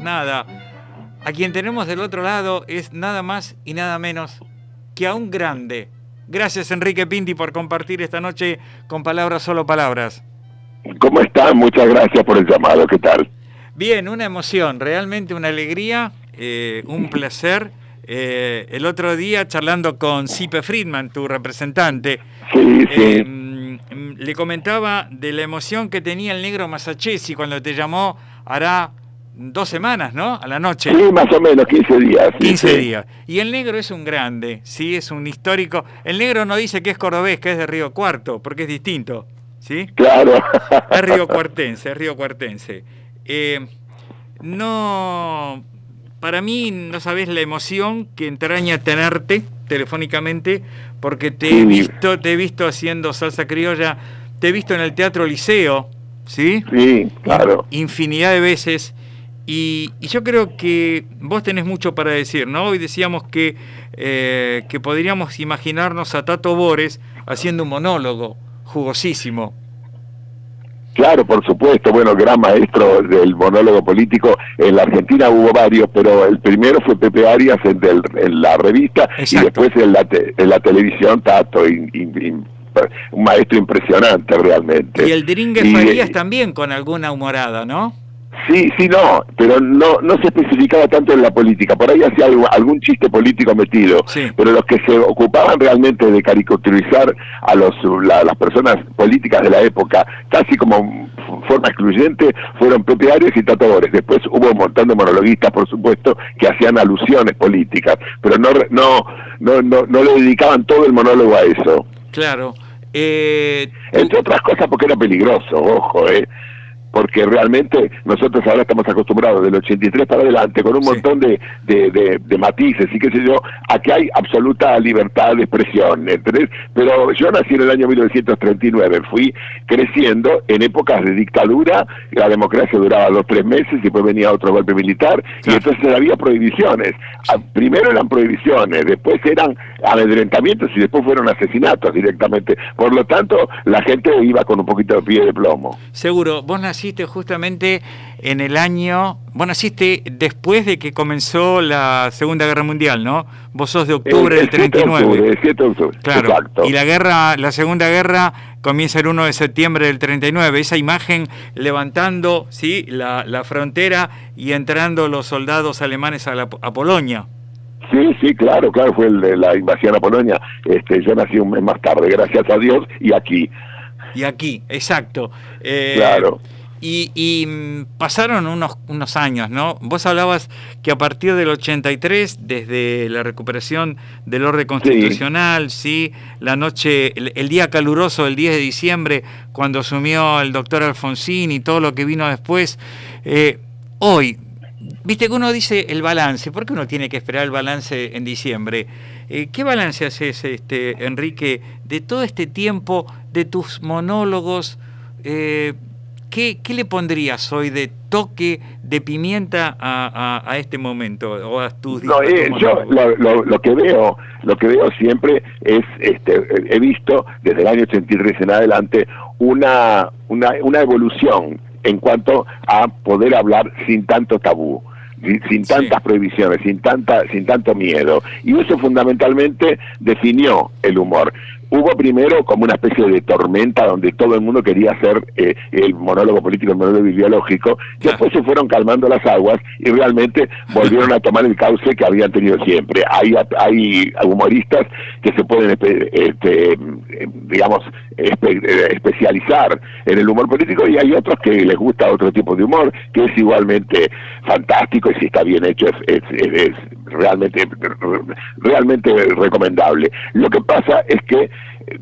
Nada. A quien tenemos del otro lado es nada más y nada menos que a un grande. Gracias Enrique Pinti por compartir esta noche con palabras solo palabras. ¿Cómo están? Muchas gracias por el llamado. ¿Qué tal? Bien, una emoción, realmente una alegría, eh, un placer. Eh, el otro día charlando con Sipe Friedman, tu representante, Sí, sí. eh, mm, le comentaba de la emoción que tenía el negro Masachesi cuando te llamó hará dos semanas, ¿no? A la noche. Sí, más o menos 15 días. sí, 15 sí. días. Y el negro es un grande, sí, es un histórico. El negro no dice que es cordobés, que es de Río Cuarto, porque es distinto, ¿sí? Claro. Es río cuartense, es río cuartense. Eh, no, para mí no sabes la emoción que entraña tenerte telefónicamente, porque te he visto, te he visto haciendo salsa criolla, te he visto en el Teatro Liceo, ¿sí? Sí, claro. Infinidad de veces. Y, y yo creo que vos tenés mucho para decir, ¿no? Hoy decíamos que, eh, que podríamos imaginarnos a Tato Bores haciendo un monólogo jugosísimo. Claro, por supuesto. Bueno, gran maestro del monólogo político. En la Argentina hubo varios, pero el primero fue Pepe Arias en, del- en la revista Exacto. y después en la, te- en la televisión Tato. in- in- in- un maestro impresionante realmente. Y el Dringue Farías eh, también con alguna humorada, ¿no? Sí, sí, no, pero no, no se especificaba tanto en la política. Por ahí hacía algo- algún chiste político metido, Sí. pero los que se ocupaban realmente de caricaturizar a los, la- las personas políticas de la época, casi como forma excluyente, fueron Pepe Arias y Tato Bores. Después hubo un montón de monologuistas, por supuesto, que hacían alusiones políticas, pero no, no, no, no, no le dedicaban todo el monólogo a eso. Claro. Eh, Entre otras cosas porque era peligroso, ojo, ¿eh? Porque realmente nosotros ahora estamos acostumbrados del 83 para adelante con un Sí. montón de, de, de- de matices y qué sé yo, a que hay absoluta libertad de expresión, ¿entendés? Pero yo nací en el año 1939, fui creciendo en épocas de dictadura, la democracia duraba dos, tres meses y después venía otro golpe militar y entonces había prohibiciones. Ah, Primero eran prohibiciones, después eran amedrentamientos y después fueron asesinatos directamente. Por lo tanto, la gente iba con un poquito de pie de plomo. seguro, vos naciste justamente en el año, vos naciste después de que comenzó la Segunda Guerra Mundial, ¿no? Vos sos de octubre El- del el 7 de 39. octubre, el 7 de octubre, Claro. exacto. Y la guerra, la Segunda Guerra comienza el 1 de septiembre del 39. Esa imagen levantando, ¿sí? la, la frontera y entrando los soldados alemanes a, la- a Polonia. Sí, sí, claro, claro, fue el de la invasión a Polonia. Este, yo nací un mes más tarde, gracias a Dios, y aquí. Y aquí, exacto. Eh, Claro. Y, y, mm, pasaron unos, unos años, ¿no? Vos hablabas que a partir del 83, desde la recuperación del orden constitucional, sí, la noche, el, el día caluroso del 10 de diciembre, cuando asumió el doctor Alfonsín y todo lo que vino después, eh, hoy, viste que uno dice el balance, ¿por qué uno tiene que esperar el balance en diciembre? Eh, ¿Qué balance haces, este, Enrique, de todo este tiempo, de tus monólogos? Eh, ¿qué, qué le pondrías hoy de toque de pimienta a, a- a este momento o a tus, No, eh, yo lo, lo- lo que veo, lo que veo siempre es, este, he visto desde el año 83 en adelante una, una, una evolución en cuanto a poder hablar sin tanto tabú sin- Sí. tantas prohibiciones, sin tanta, sin tanto miedo. Y eso fundamentalmente definió el humor. Hubo primero como una especie de tormenta donde todo el mundo quería hacer eh, el monólogo político, el monólogo ideológico, después se fueron calmando las aguas y realmente volvieron a tomar el cauce que habían tenido siempre. Hay, hay humoristas que se pueden, este, eh, digamos, espe- especializar en el humor político y hay otros que les gusta otro tipo de humor, que es igualmente fantástico y si está bien hecho es, es- es- es realmente, realmente recomendable. Lo que pasa es que eh,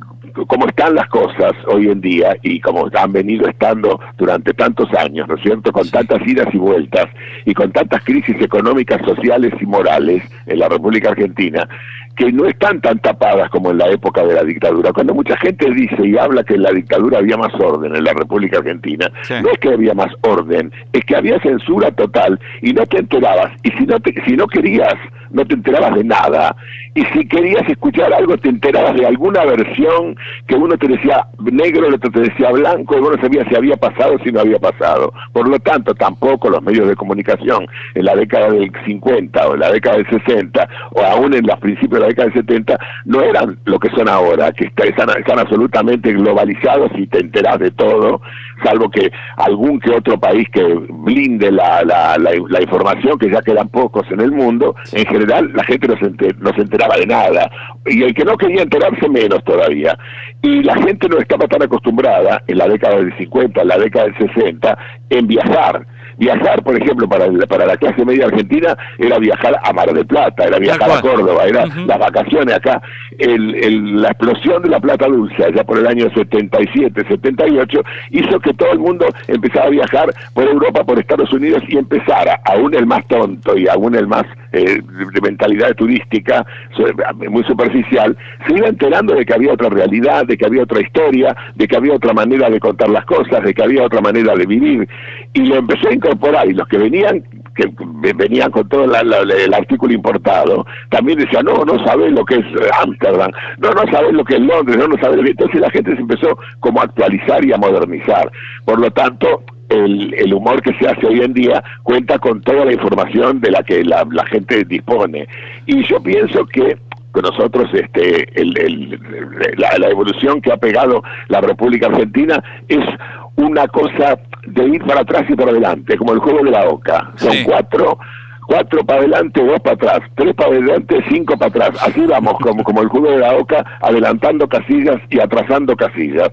como están las cosas hoy en día y como han venido estando durante tantos años, ¿no es cierto?, con tantas idas y vueltas y con tantas crisis económicas, sociales y morales en la República Argentina, que no están tan tapadas como en la época de la dictadura. Cuando mucha gente dice y habla que en la dictadura había más orden en la República Argentina, Sí. no es que había más orden, es que había censura total y no te enterabas. Y si no, te- si no querías no te enterabas de nada. Y si querías escuchar algo, te enterabas de alguna versión que uno te decía negro, el otro te decía blanco, y uno sabía si había pasado o si no había pasado. Por lo tanto, tampoco los medios de comunicación en la década del 50 o en la década del 60 o aún en los principios de la década del 70 no eran lo que son ahora, que están, están absolutamente globalizados y te enterás de todo, salvo que algún que otro país que blinde la, la, la, información, que ya quedan pocos en el mundo, en general la gente no se, no se enteraba de nada, y el que no quería enterarse menos todavía. Y la gente no estaba tan acostumbrada en la década del 50, en la década del 60, en viajar viajar, por ejemplo, para, para la clase media argentina era viajar a Mar del Plata, era viajar a Córdoba, era las vacaciones acá. El, la explosión de la plata dulce allá por el año 77, 78 hizo que todo el mundo empezara a viajar por Europa, por Estados Unidos y empezara, aún el más tonto y aún el más eh, de mentalidad turística muy superficial, se iba enterando de que había otra realidad, de que había otra historia, de que había otra manera de contar las cosas, de que había otra manera de vivir. Y lo empezó a incorporar y los que venían que venían con todo el artículo importado, también decían, no, no sabes lo que es eh, Ámsterdam, no, no sabes lo que es Londres, no, no sabes lo que... Entonces la gente se empezó como a actualizar y a modernizar. Por lo tanto, el, el, humor que se hace hoy en día cuenta con toda la información de la que la, gente dispone. Y yo pienso que nosotros este el, la, la, evolución que ha pegado la República Argentina es una cosa de ir para atrás y para adelante, como el juego de la oca. Son cuatro cuatro para adelante, dos para atrás, tres para adelante, cinco para atrás. Así vamos, como, como el juego de la oca, adelantando casillas y atrasando casillas.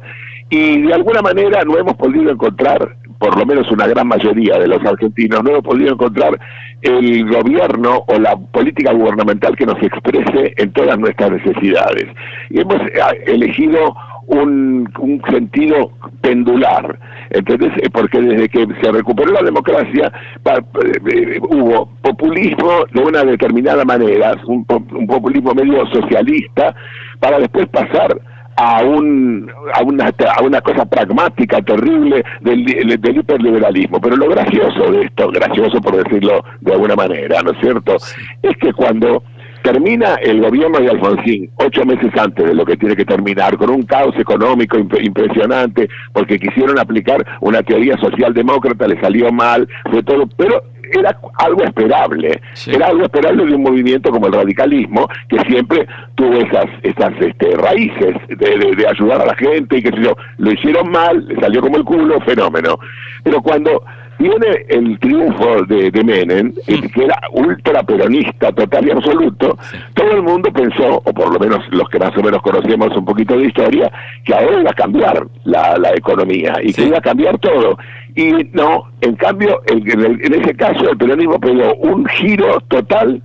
Y de alguna manera no hemos podido encontrar, por lo menos una gran mayoría de los argentinos, no hemos podido encontrar el gobierno o la política gubernamental que nos exprese en todas nuestras necesidades. Y hemos eh, elegido un, sentido pendular. Entonces, eh, porque desde que se recuperó la democracia, eh, hubo populismo de una determinada manera, un, un populismo medio socialista, para después pasar a, un, a, una, a una cosa pragmática, terrible del, del hiperliberalismo. Pero lo gracioso de esto, gracioso por decirlo de alguna manera, ¿no es cierto?, es que cuando termina el gobierno de Alfonsín ocho meses antes de lo que tiene que terminar, con un caos económico impresionante, porque quisieron aplicar una teoría socialdemócrata, le salió mal, fue todo, pero era algo esperable, era algo esperable de un movimiento como el radicalismo, que siempre tuvo esas, esas este, raíces de, de, ayudar a la gente y que si yo, lo hicieron mal, le salió como el culo, fenómeno. Pero cuando viene el triunfo de, de Menem, que era ultra peronista total y absoluto, todo el mundo pensó, o por lo menos los que más o menos conocemos un poquito de historia, que ahora iba a cambiar la, la economía y que iba a cambiar todo. Y no, en cambio, en, ese caso el peronismo pegó un giro total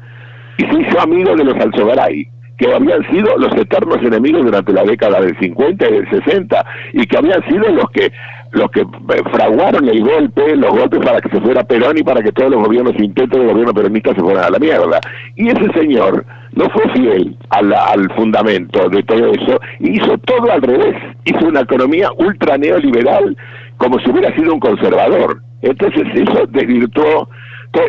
y se hizo amigo de los Alzogaray que habían sido los eternos enemigos durante la década del 50 y del 60 y que habían sido los que los que eh, fraguaron el golpe, los golpes para que se fuera Perón y para que todos los gobiernos intentos del gobierno peronista se fueran a la mierda. Y ese señor no fue fiel al fundamento de todo eso, hizo todo al revés, hizo una economía ultra neoliberal como si hubiera sido un conservador. Entonces eso desvirtuó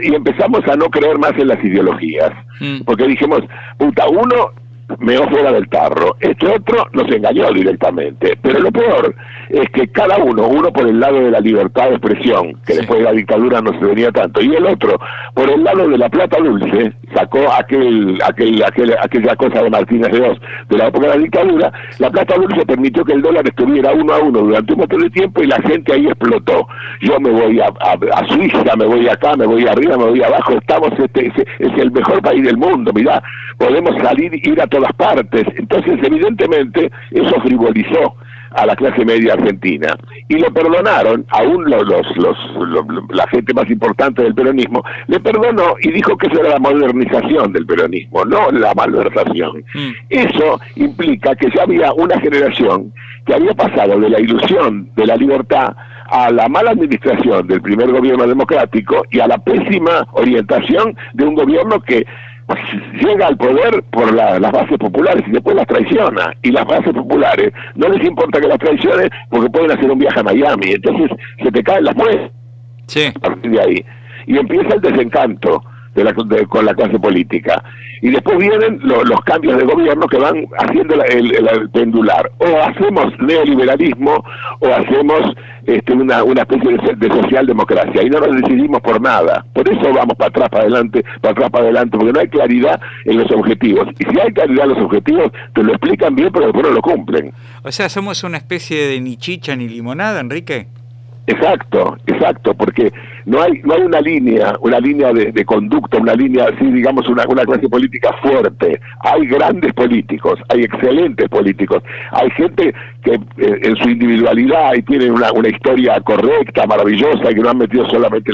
y empezamos a no creer más en las ideologías, mm. porque dijimos, puta, uno meó fuera del tarro. Este otro nos engañó directamente. Pero lo peor es que cada uno, uno por el lado de la libertad de expresión, que después de la dictadura no se venía tanto, y el otro por el lado de la plata dulce, sacó aquel, aquel, aquel, aquella cosa de Martínez de Oz de la época de la dictadura, la plata dulce permitió que el dólar estuviera uno a uno durante un montón de tiempo y la gente ahí explotó. Yo me voy a, a, Suiza, me voy acá, me voy arriba, me voy abajo, estamos, este, es el mejor país del mundo, mirá, podemos salir, ir a todas partes. Entonces, evidentemente, eso frivolizó a la clase media argentina y le perdonaron, aún los, los, la gente más importante del peronismo, le perdonó y dijo que eso era la modernización del peronismo, no la malversación. Mm. Eso implica que ya había una generación que había pasado de la ilusión de la libertad a la mala administración del primer gobierno democrático y a la pésima orientación de un gobierno que llega al poder por las bases populares y después las traiciona. Y las bases populares no les importa que las traicionen porque pueden hacer un viaje a Miami. Entonces se te caen las muestras sí. a partir de ahí. Y empieza el desencanto de la, con la clase política. Y después vienen los cambios de gobierno que van haciendo el, pendular. O hacemos neoliberalismo o hacemos este, una, una especie de, de, socialdemocracia. Y no nos decidimos por nada. Por eso vamos para atrás, para adelante, para atrás, para adelante, porque no hay claridad en los objetivos. Y si hay claridad en los objetivos, te lo explican bien, pero después no lo cumplen. O sea, somos una especie de ni chicha ni limonada, Enrique. Exacto, exacto, porque no hay no hay una línea, una línea de, conducta, una línea así, digamos, una, una clase política fuerte. Hay grandes políticos, hay excelentes políticos, hay gente que eh, en su individualidad y tienen una, una historia correcta, maravillosa, y que no han metido solamente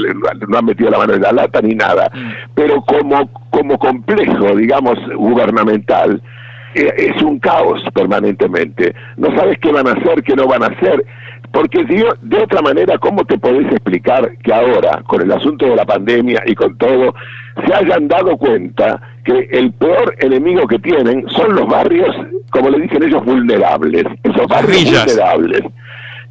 no han metido la mano en la lata ni nada, mm. pero como como complejo, digamos, gubernamental eh, es un caos permanentemente. No sabes qué van a hacer, qué no van a hacer porque de otra manera, ¿cómo te podés explicar que ahora, con el asunto de la pandemia y con todo, se hayan dado cuenta que el peor enemigo que tienen son los barrios, como le dicen ellos, vulnerables? Esos barrios vulnerables.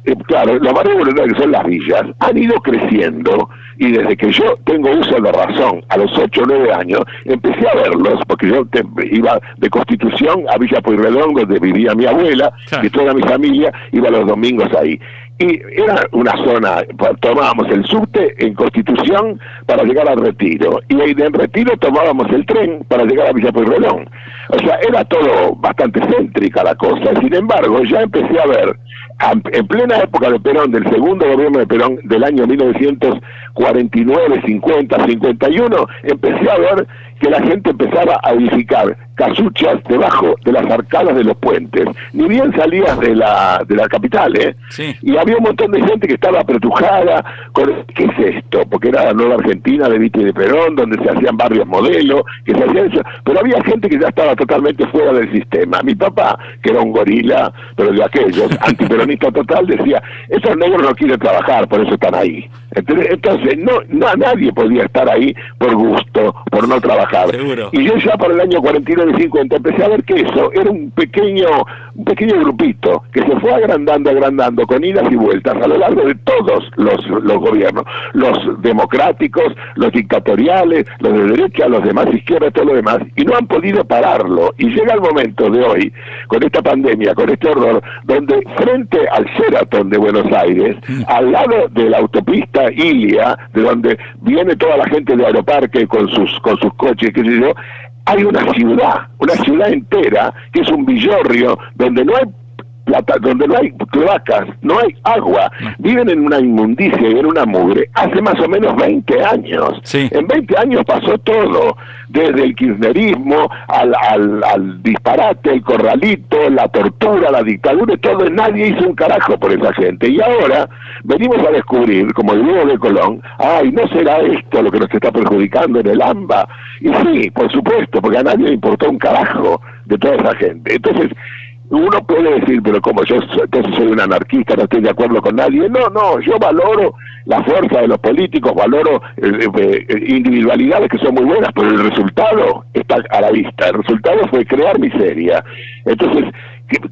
Eh, claro, los barrios vulnerables que son las villas han ido creciendo y desde que yo tengo uso de razón, a los 8 o 9 años, empecé a verlos, porque yo iba de Constitución a Villa Pueyrredón, donde vivía mi abuela, y toda mi familia iba los domingos ahí. Y era una zona, tomábamos el subte en Constitución para llegar al Retiro, y en Retiro tomábamos el tren para llegar a Villa Pueyrredón. O sea, era todo bastante céntrica la cosa, sin embargo, ya empecé a ver en plena época de Perón, del segundo gobierno de Perón del año 1949, 50, 51, empecé a ver que la gente empezaba a edificar casuchas debajo de las arcadas de los puentes. Ni bien salías de la, de la capital, ¿eh? Y había un montón de gente que estaba apretujada con, ¿qué es esto? Porque era la nueva Argentina de Vito y de Perón, donde se hacían barrios modelo, que se hacían eso. Pero había gente que ya estaba totalmente fuera del sistema. Mi papá, que era un gorila, pero de aquellos, antiperonista total, decía, esos negros no quieren trabajar, por eso están ahí. Entonces, no, no nadie podía estar ahí por gusto, por no trabajar. Y yo ya para el año 49 y 50 empecé a ver que eso era un pequeño, un pequeño grupito que se fue agrandando, agrandando con idas y vueltas a lo largo de todos los, los gobiernos, los democráticos, los dictatoriales, los de derecha, los demás izquierda, todo lo demás, y no han podido pararlo. Y llega el momento de hoy, con esta pandemia, con este horror, donde frente al Sheraton de Buenos Aires, mm. al lado de la autopista Ilia, de donde viene toda la gente de Aeroparque con sus, con sus coches, qué sé yo, hay una ciudad, una ciudad entera, que es un villorrio, donde no hay plata, donde no hay cloacas, no hay agua, viven en una inmundicia y en una mugre hace más o menos 20 años. En 20 años pasó todo, desde el kirchnerismo al, al, disparate, el corralito, la tortura, la dictadura, todo, nadie hizo un carajo por esa gente. Y ahora venimos a descubrir, como el nuevo de Colón, ay, ¿no será esto lo que nos está perjudicando en el AMBA? Y sí, por supuesto, porque a nadie le importó un carajo de toda esa gente. Entonces, uno puede decir, pero como yo entonces soy un anarquista, no estoy de acuerdo con nadie. No, no, yo valoro la fuerza de los políticos, valoro eh, eh, eh, individualidades que son muy buenas, pero el resultado está a la vista. El resultado fue crear miseria. Entonces,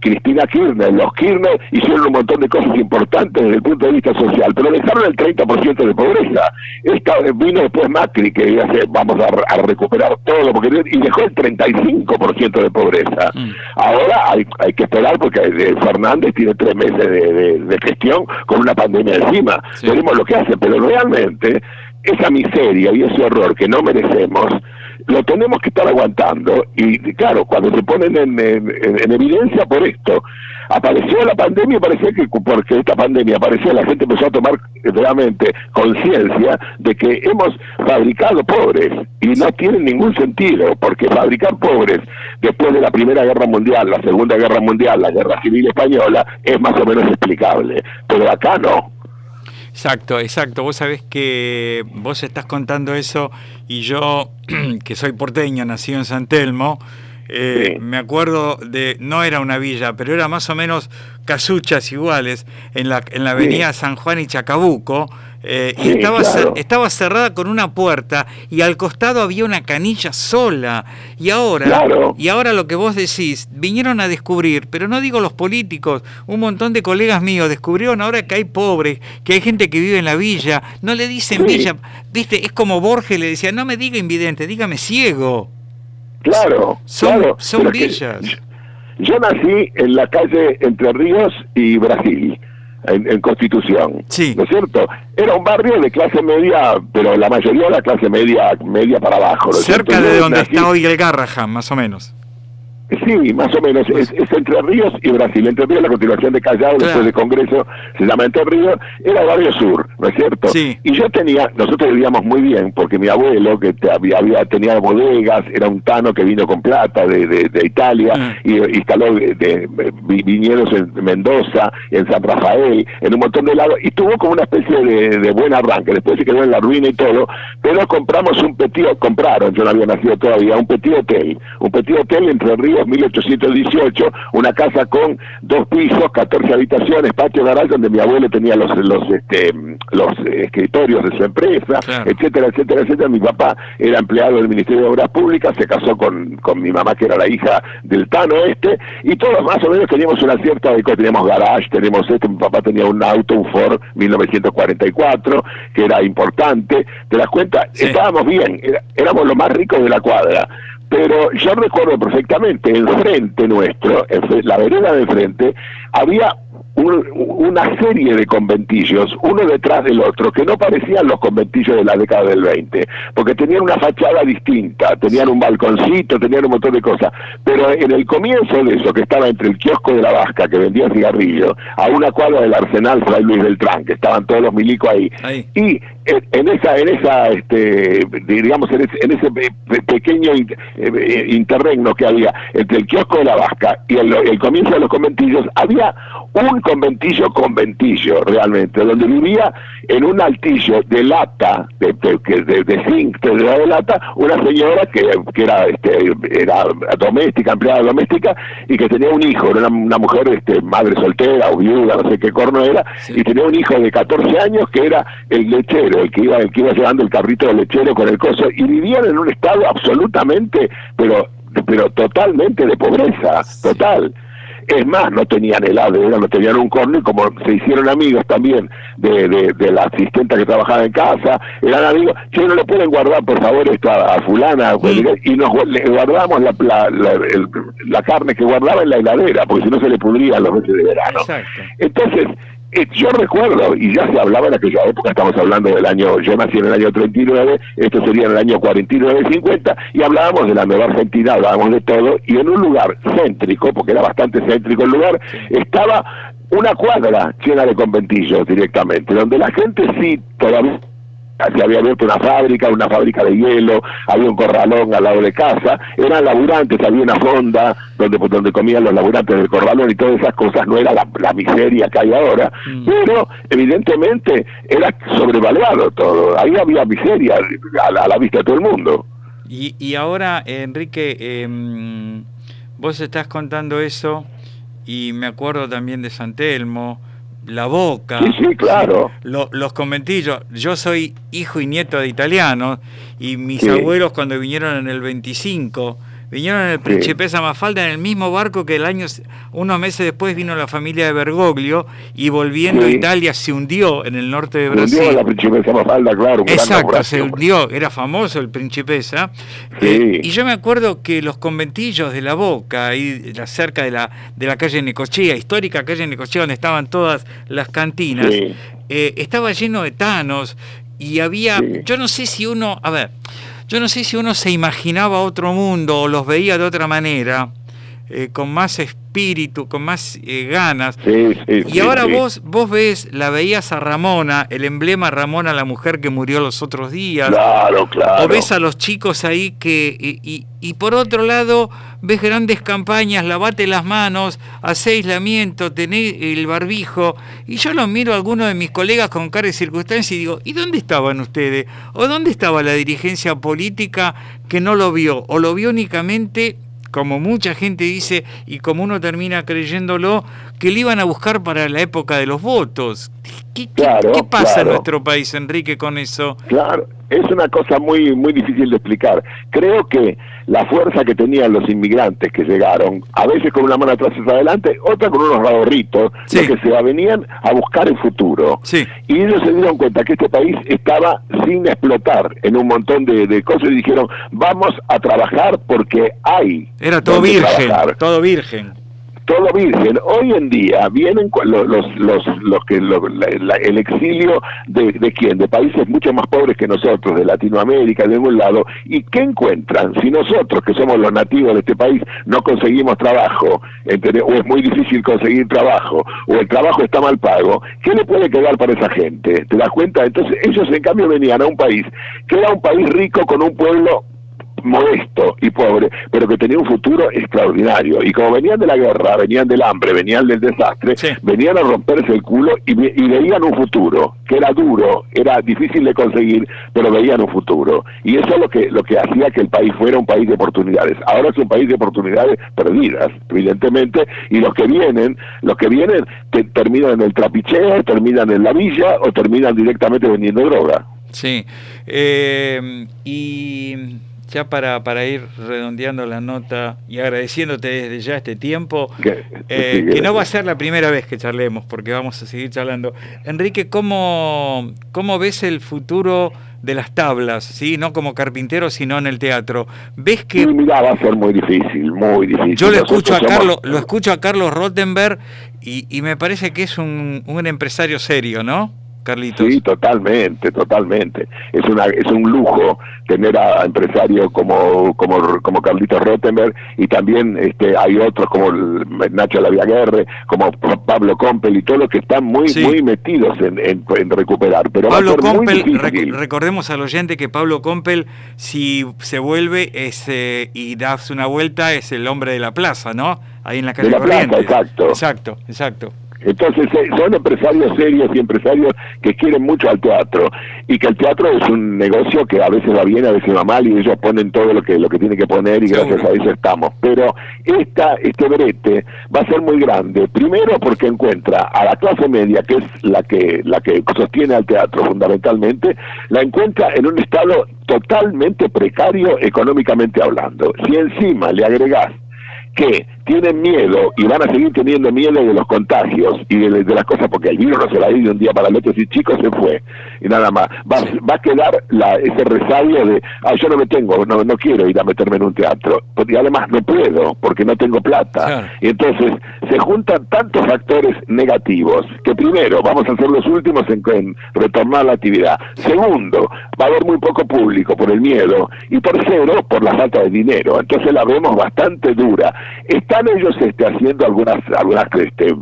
Cristina Kirchner, los Kirchner hicieron un montón de cosas importantes desde el punto de vista social, pero dejaron el 30% de pobreza. Esta, vino después Macri, que a vamos a, recuperar todo, porque y dejó el 35% de pobreza. Mm. Ahora hay, hay que esperar porque Fernández tiene tres meses de, gestión con una pandemia encima. Veremos lo que hace, pero realmente esa miseria y ese horror que no merecemos lo tenemos que estar aguantando. Y claro, cuando se ponen en, en, evidencia por esto, apareció la pandemia y parecía que porque esta pandemia apareció, la gente empezó a tomar realmente conciencia de que hemos fabricado pobres y no tiene ningún sentido, porque fabricar pobres después de la Primera Guerra Mundial, la Segunda Guerra Mundial, la Guerra Civil Española, es más o menos explicable, pero acá no. Exacto, exacto. Vos sabés que vos estás contando eso y yo, que soy porteño, nacido en San Telmo, eh, me acuerdo de, no era una villa, pero era más o menos casuchas iguales en la, en la avenida San Juan y Chacabuco, Eh, y estaba, estaba cerrada con una puerta y al costado había una canilla sola. Y ahora, y ahora lo que vos decís, vinieron a descubrir, pero no digo los políticos, un montón de colegas míos descubrieron ahora que hay pobres, que hay gente que vive en la villa, no le dicen villa, viste, es como Borges le decía, no me diga invidente, dígame ciego. Claro, son, son villas. yo nací en la calle Entre Ríos y Brasil en, Constitución. Sí. ¿No es cierto? Era un barrio de clase media, pero la mayoría de la clase media media para abajo. Cerca de donde está hoy el Garrahan, más o menos. Sí, más o menos. Es, Entre Ríos y Brasil. Entre Ríos, la continuación de Callao, después del Congreso, se llama Entre Ríos, era barrio sur, ¿no es cierto? Sí. Y yo tenía, nosotros vivíamos muy bien, porque mi abuelo, que había, había tenía bodegas, era un tano que vino con plata de, de, Italia, ah. y instaló de, viñedos en Mendoza, en San Rafael, en un montón de lados, y tuvo como una especie de, buen arranque. Después se quedó en la ruina y todo, pero compramos un petit, compraron, yo no había nacido todavía, un petit hotel, un petit hotel Entre Ríos 1818, una casa con dos pisos, 14 habitaciones, patio garage donde mi abuelo tenía los los este, los escritorios de su empresa, etcétera, etcétera, etcétera. Mi papá era empleado del Ministerio de Obras Públicas, se casó con, con mi mamá que era la hija del Tano este, y todos más o menos teníamos una cierta teníamos garage, tenemos esto, mi papá tenía un auto, un Ford 1944, que era importante, ¿te das cuenta? Estábamos bien, éramos los más ricos de la cuadra pero yo recuerdo perfectamente, enfrente nuestro, en la vereda de frente, había una serie de conventillos, uno detrás del otro, que no parecían los conventillos de la década del 20, porque tenían una fachada distinta, tenían un balconcito, tenían un montón de cosas, pero en el comienzo de eso, que estaba entre el kiosco de la Vasca, que vendía cigarrillos, a una cuadra del Arsenal Fray Luis Beltrán, que estaban todos los milicos ahí, y en esa, en esa, este, digamos, en ese, pequeño eh, interregno que había entre el kiosco de la Vasca y el, el comienzo de los conventillos, había un conventillo conventillo realmente, donde vivía en un altillo de lata, de, de, de, zinc, de, lata, una señora que, que era, este, era doméstica, empleada doméstica, y que tenía un hijo, era una, mujer este, madre soltera o viuda, no sé qué corno era, y tenía un hijo de 14 años que era el lechero, el que iba, el que iba llevando el carrito del lechero con el coso, y vivían en un estado absolutamente, pero pero totalmente de pobreza, total. Es más, no tenían heladera, no tenían un corno y como se hicieron amigos también de, de, la asistenta que trabajaba en casa, eran amigos, yo no le pueden guardar por favor esto a, fulana, y nos guardamos la, la, carne que guardaba en la heladera, porque si no se le pudría los meses de verano. Entonces, yo recuerdo, y ya se hablaba en aquella época, estamos hablando del año, yo nací en el año 39, esto sería en el año 49-50, y hablábamos de la Nueva Argentina, hablábamos de todo, y en un lugar céntrico, porque era bastante céntrico el lugar, estaba una cuadra llena de conventillos directamente, donde la gente sí todavía se había abierto una fábrica, una fábrica de hielo, había un corralón al lado de casa, eran laburantes, había una fonda donde, pues, donde comían los laburantes del corralón y todas esas cosas, no era la, miseria que hay ahora, mm. pero evidentemente era sobrevaluado todo, ahí había miseria a la, vista de todo el mundo. Y, y ahora, Enrique, em, vos estás contando eso y me acuerdo también de San Telmo, la Boca. Sí, sí, claro. los conventillos. Yo soy hijo y nieto de italianos y mis abuelos cuando vinieron en el 25 Vinieron el Principesa Mafalda en el mismo barco que el año, unos meses después vino la familia de Bergoglio y volviendo a Italia se hundió en el norte de Brasil. Se hundió la Principesa Mafalda, claro. Exacto, se hundió, era famoso el Principesa. Eh, y yo me acuerdo que los conventillos de la Boca, ahí cerca de la, de la calle Necochea, histórica calle Necochea, donde estaban todas las cantinas, eh, estaba lleno de tanos y había, yo no sé si uno, a ver, yo no sé si uno se imaginaba otro mundo o los veía de otra manera, eh, con más espíritu, con más eh, ganas. y ahora vos vos ves, la veías a Ramona, el emblema Ramona, la mujer que murió los otros días. Claro, claro. O ves a los chicos ahí que... Y, y, por otro lado, ves grandes campañas, lavate las manos, hace aislamiento, tenés el barbijo. Y yo lo miro a algunos de mis colegas con cara de circunstancia y digo, ¿y dónde estaban ustedes? ¿O dónde estaba la dirigencia política que no lo vio? ¿O lo vio únicamente como mucha gente dice y como uno termina creyéndolo, que le iban a buscar para la época de los votos. ¿Qué, pasa en nuestro país, Enrique, con eso? Claro, es una cosa muy, muy difícil de explicar. Creo que la fuerza que tenían los inmigrantes que llegaron, a veces con una mano atrás y adelante, otra con unos radorritos, que se venían a buscar el futuro. Y ellos se dieron cuenta que este país estaba sin explotar en un montón de, cosas y dijeron, vamos a trabajar porque hay. Era todo virgen, todo virgen todo virgen. Hoy en día vienen los, los, los, que el exilio de, de quién, de países mucho más pobres que nosotros, de Latinoamérica, de algún lado, y qué encuentran si nosotros que somos los nativos de este país no conseguimos trabajo, o es muy difícil conseguir trabajo, o el trabajo está mal pago, ¿qué le puede quedar para esa gente? ¿Te das cuenta? Entonces ellos en cambio venían a un país que era un país rico con un pueblo modesto y pobre, pero que tenía un futuro extraordinario. Y como venían de la guerra, venían del hambre, venían del desastre, venían a romperse el culo y, veían un futuro, que era duro, era difícil de conseguir, pero veían un futuro. Y eso es lo que, lo que hacía que el país fuera un país de oportunidades. Ahora es un país de oportunidades perdidas, evidentemente, y los que vienen, los que vienen terminan en el trapicheo, terminan en la villa o terminan directamente vendiendo droga. Sí. Eh, y ya para, para ir redondeando la nota y agradeciéndote desde ya este tiempo, eh, que no va a ser la primera vez que charlemos, porque vamos a seguir charlando. Enrique, ¿cómo, cómo ves el futuro de las tablas, ¿sí? no como carpintero, sino en el teatro? ¿Ves que... mira, va a ser muy difícil, muy difícil. Yo lo escucho, a Carlos, lo escucho a Carlos Rottenberg y, y me parece que es un, un empresario serio, ¿no? Carlitos. Sí, totalmente, totalmente. Es una es un lujo tener a empresarios como como como Carlitos Rottenberg y también este hay otros como Nacho Laviaguerre, como Pablo Compel y todos los que están muy muy metidos en, en, recuperar. Pero Pablo Compel, recordemos al oyente que Pablo Compel si se vuelve ese y das una vuelta es el hombre de la plaza, ¿no? Ahí en la calle de la plaza, exacto. Exacto, exacto. Entonces eh, son empresarios serios y empresarios que quieren mucho al teatro y que el teatro es un negocio que a veces va bien, a veces va mal y ellos ponen todo lo que lo que tienen que poner y gracias a eso estamos. Pero esta este brete va a ser muy grande. Primero porque encuentra a la clase media que es la que la que sostiene al teatro fundamentalmente, la encuentra en un estado totalmente precario económicamente hablando. Si encima le agregás que tienen miedo y van a seguir teniendo miedo de los contagios y de, las cosas, porque el virus no se va a ir de un día para el otro, si chico se fue y nada más. Va, va a quedar la, ese resabio de, ah, yo no me tengo, no, no quiero ir a meterme en un teatro, y además no puedo porque no tengo plata. Y entonces se juntan tantos factores negativos que primero vamos a ser los últimos en, en retornar la actividad. Segundo, va a haber muy poco público por el miedo y tercero, por la falta de dinero. Entonces la vemos bastante dura están ellos este, haciendo algunas, algunas este,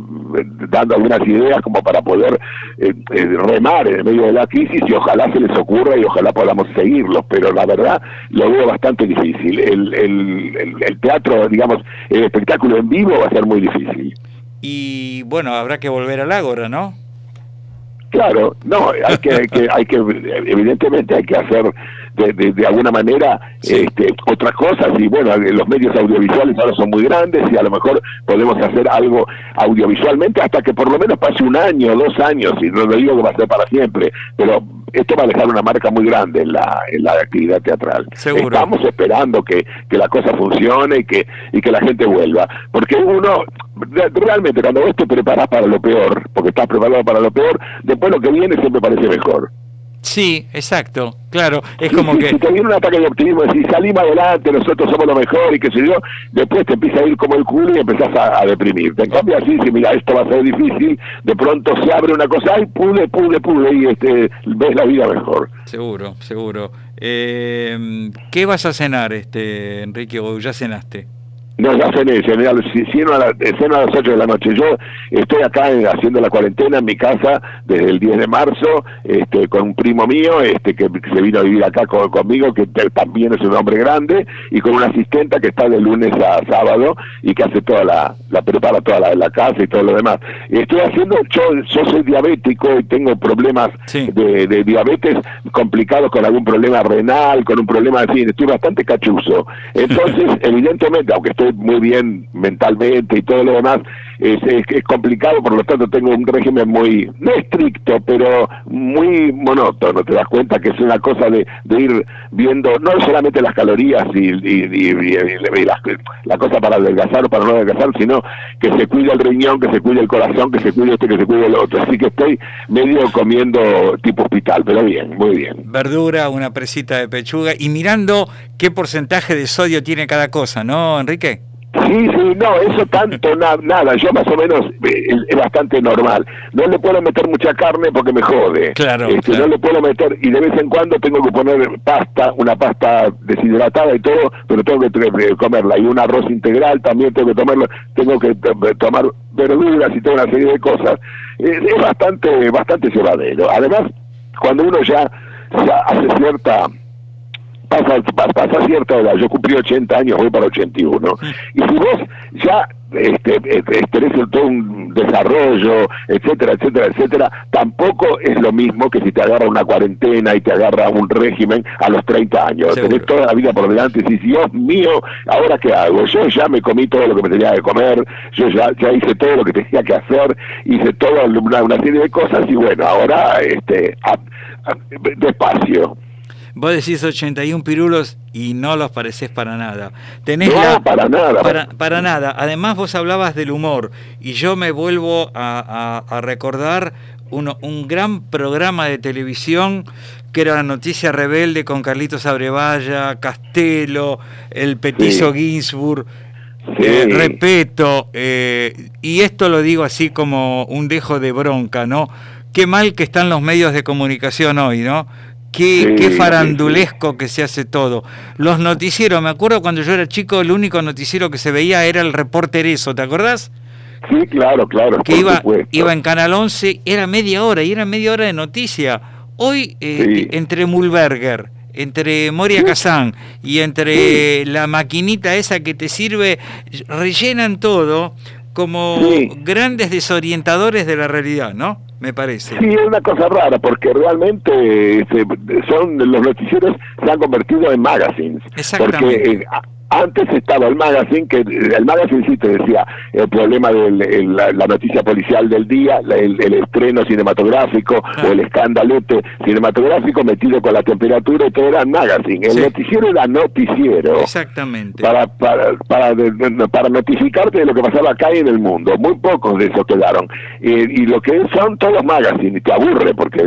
dando algunas ideas como para poder eh, eh, remar en medio de la crisis y ojalá se les ocurra y ojalá podamos seguirlos, pero la verdad lo veo bastante difícil. El, el, el, teatro, digamos, el espectáculo en vivo va a ser muy difícil. Y bueno, habrá que volver al Ágora, ¿no? Claro, no, hay que, hay que, hay que, evidentemente hay que hacer de, de, alguna manera este, otras cosas y bueno, los medios audiovisuales ahora son muy grandes y a lo mejor podemos hacer algo audiovisualmente hasta que por lo menos pase un año, dos años, y no lo digo que va a ser para siempre, pero esto va a dejar una marca muy grande en la, en la actividad teatral. Estamos esperando que, que la cosa funcione y que, y que la gente vuelva, porque uno realmente cuando vos te preparas para lo peor, porque estás preparado para lo peor, después lo que viene siempre parece mejor. Sí, exacto, claro, es como que... Si te viene un ataque de optimismo, si salimos adelante, nosotros somos lo mejor y qué sé yo, después te empieza a ir como el culo y empezás a, deprimirte. En cambio así, si mira, esto va a ser difícil, de pronto se abre una cosa y pude, pude, pude, y este, ves la vida mejor. Seguro, seguro. Eh, ¿Qué vas a cenar, este Enrique, o ya cenaste? No, ya cené, cené a, las, ceno a, las 8 de la noche. Yo estoy acá haciendo la cuarentena en mi casa desde el 10 de marzo este, con un primo mío este, que se vino a vivir acá conmigo, que también es un hombre grande, y con una asistenta que está de lunes a sábado y que hace toda la, la prepara toda la, la casa y todo lo demás. Estoy haciendo, yo, yo soy diabético y tengo problemas de, de, diabetes complicados con algún problema renal, con un problema, así, estoy bastante cachuzo. Entonces, evidentemente, aunque estoy muy bien mentalmente y todo lo demás, es, complicado, por lo tanto tengo un régimen muy, no estricto, pero muy monótono, te das cuenta que es una cosa de, ir viendo no solamente las calorías y, la, cosa para adelgazar o para no adelgazar, sino que se cuide el riñón, que se cuide el corazón, que se cuide este, que se cuide el otro, así que estoy medio comiendo tipo hospital, pero bien, muy bien. Verdura, una presita de pechuga y mirando qué porcentaje de sodio tiene cada cosa, ¿no, Enrique? Sí, sí, no, eso tanto, nada, yo más o menos eh, es, bastante normal. No le puedo meter mucha carne porque me jode. Claro, este, No le puedo meter, y de vez en cuando tengo que poner pasta, una pasta deshidratada y todo, pero tengo que comerla. Y un arroz integral también tengo que tomarlo, tengo que tomar verduras y toda una serie de cosas. Es, bastante, bastante llevadero. Además, cuando uno ya, ya hace cierta pasa, pasa cierta edad, yo cumplí 80 años, voy para 81, y si vos ya este, este, tenés todo un desarrollo, etcétera, etcétera, etcétera, tampoco es lo mismo que si te agarra una cuarentena y te agarra un régimen a los 30 años. Tenés toda la vida por delante y dices, Dios mío, ¿ahora qué hago? Yo ya me comí todo lo que me tenía que comer, yo ya, ya hice todo lo que tenía que hacer, hice toda una, una serie de cosas y bueno, ahora este, despacio. Vos decís 81 pirulos y no los pareces para nada. Tenés no, para nada. Para, nada. Además vos hablabas del humor y yo me vuelvo a, recordar un gran programa de televisión que era la noticia rebelde con Carlitos Abrevaya, Castelo, el petizo Ginsburg. Eh, repeto, eh, y esto lo digo así como un dejo de bronca, ¿no? Qué mal que están los medios de comunicación hoy, ¿no? Qué, farandulesco que se hace todo. Los noticieros, me acuerdo cuando yo era chico, el único noticiero que se veía era el reporter eso, ¿te acordás? Sí, claro, claro. Que iba, iba en Canal 11, era media hora, y era media hora de noticia. Hoy, eh, entre Mulberger, entre Moria Kazán y entre la maquinita esa que te sirve, rellenan todo como grandes desorientadores de la realidad, ¿no? Me parece. Sí, es una cosa rara, porque realmente son los noticieros se han convertido en magazines. Exactamente. Porque eh, antes estaba el magazine, que el magazine sí te decía el problema de la, noticia policial del día, el, estreno cinematográfico o el escandalete cinematográfico metido con la temperatura y todo era magazine. El noticiero era noticiero. Exactamente. Para, para, para, para, notificarte de lo que pasaba acá y en el mundo. Muy pocos de esos quedaron. y lo que son todos magazines, y te aburre porque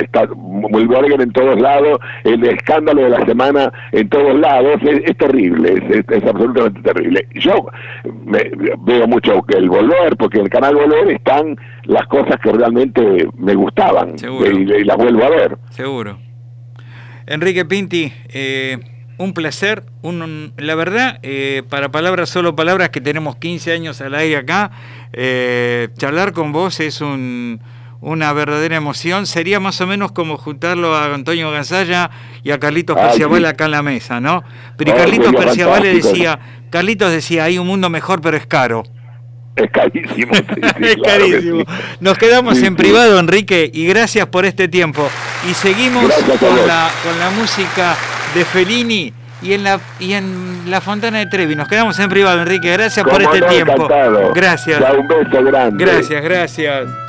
está muy en todos lados, el escándalo de la semana en todos lados, es terrible es, absolutamente terrible. Yo veo mucho el Volver, porque en el canal Volver están las cosas que realmente me gustaban y, las vuelvo a ver. Seguro. Enrique Pinti, eh, un placer. Un, la verdad, eh, para palabras, solo palabras, que tenemos 15 años al aire acá, eh, charlar con vos es un una verdadera emoción. Sería más o menos como juntarlo a Antonio Gansalla y a Carlitos Perciabal acá en la mesa, ¿no? Pero Carlitos Perciabal le decía, Carlitos decía, hay un mundo mejor, pero es caro. Es carísimo. es carísimo. Nos quedamos en privado, Enrique, y gracias por este tiempo. Y seguimos con la, con la música de Fellini y en la y en la Fontana de Trevi. Nos quedamos en privado, Enrique. Gracias por este tiempo. Gracias. un beso grande. Gracias, gracias.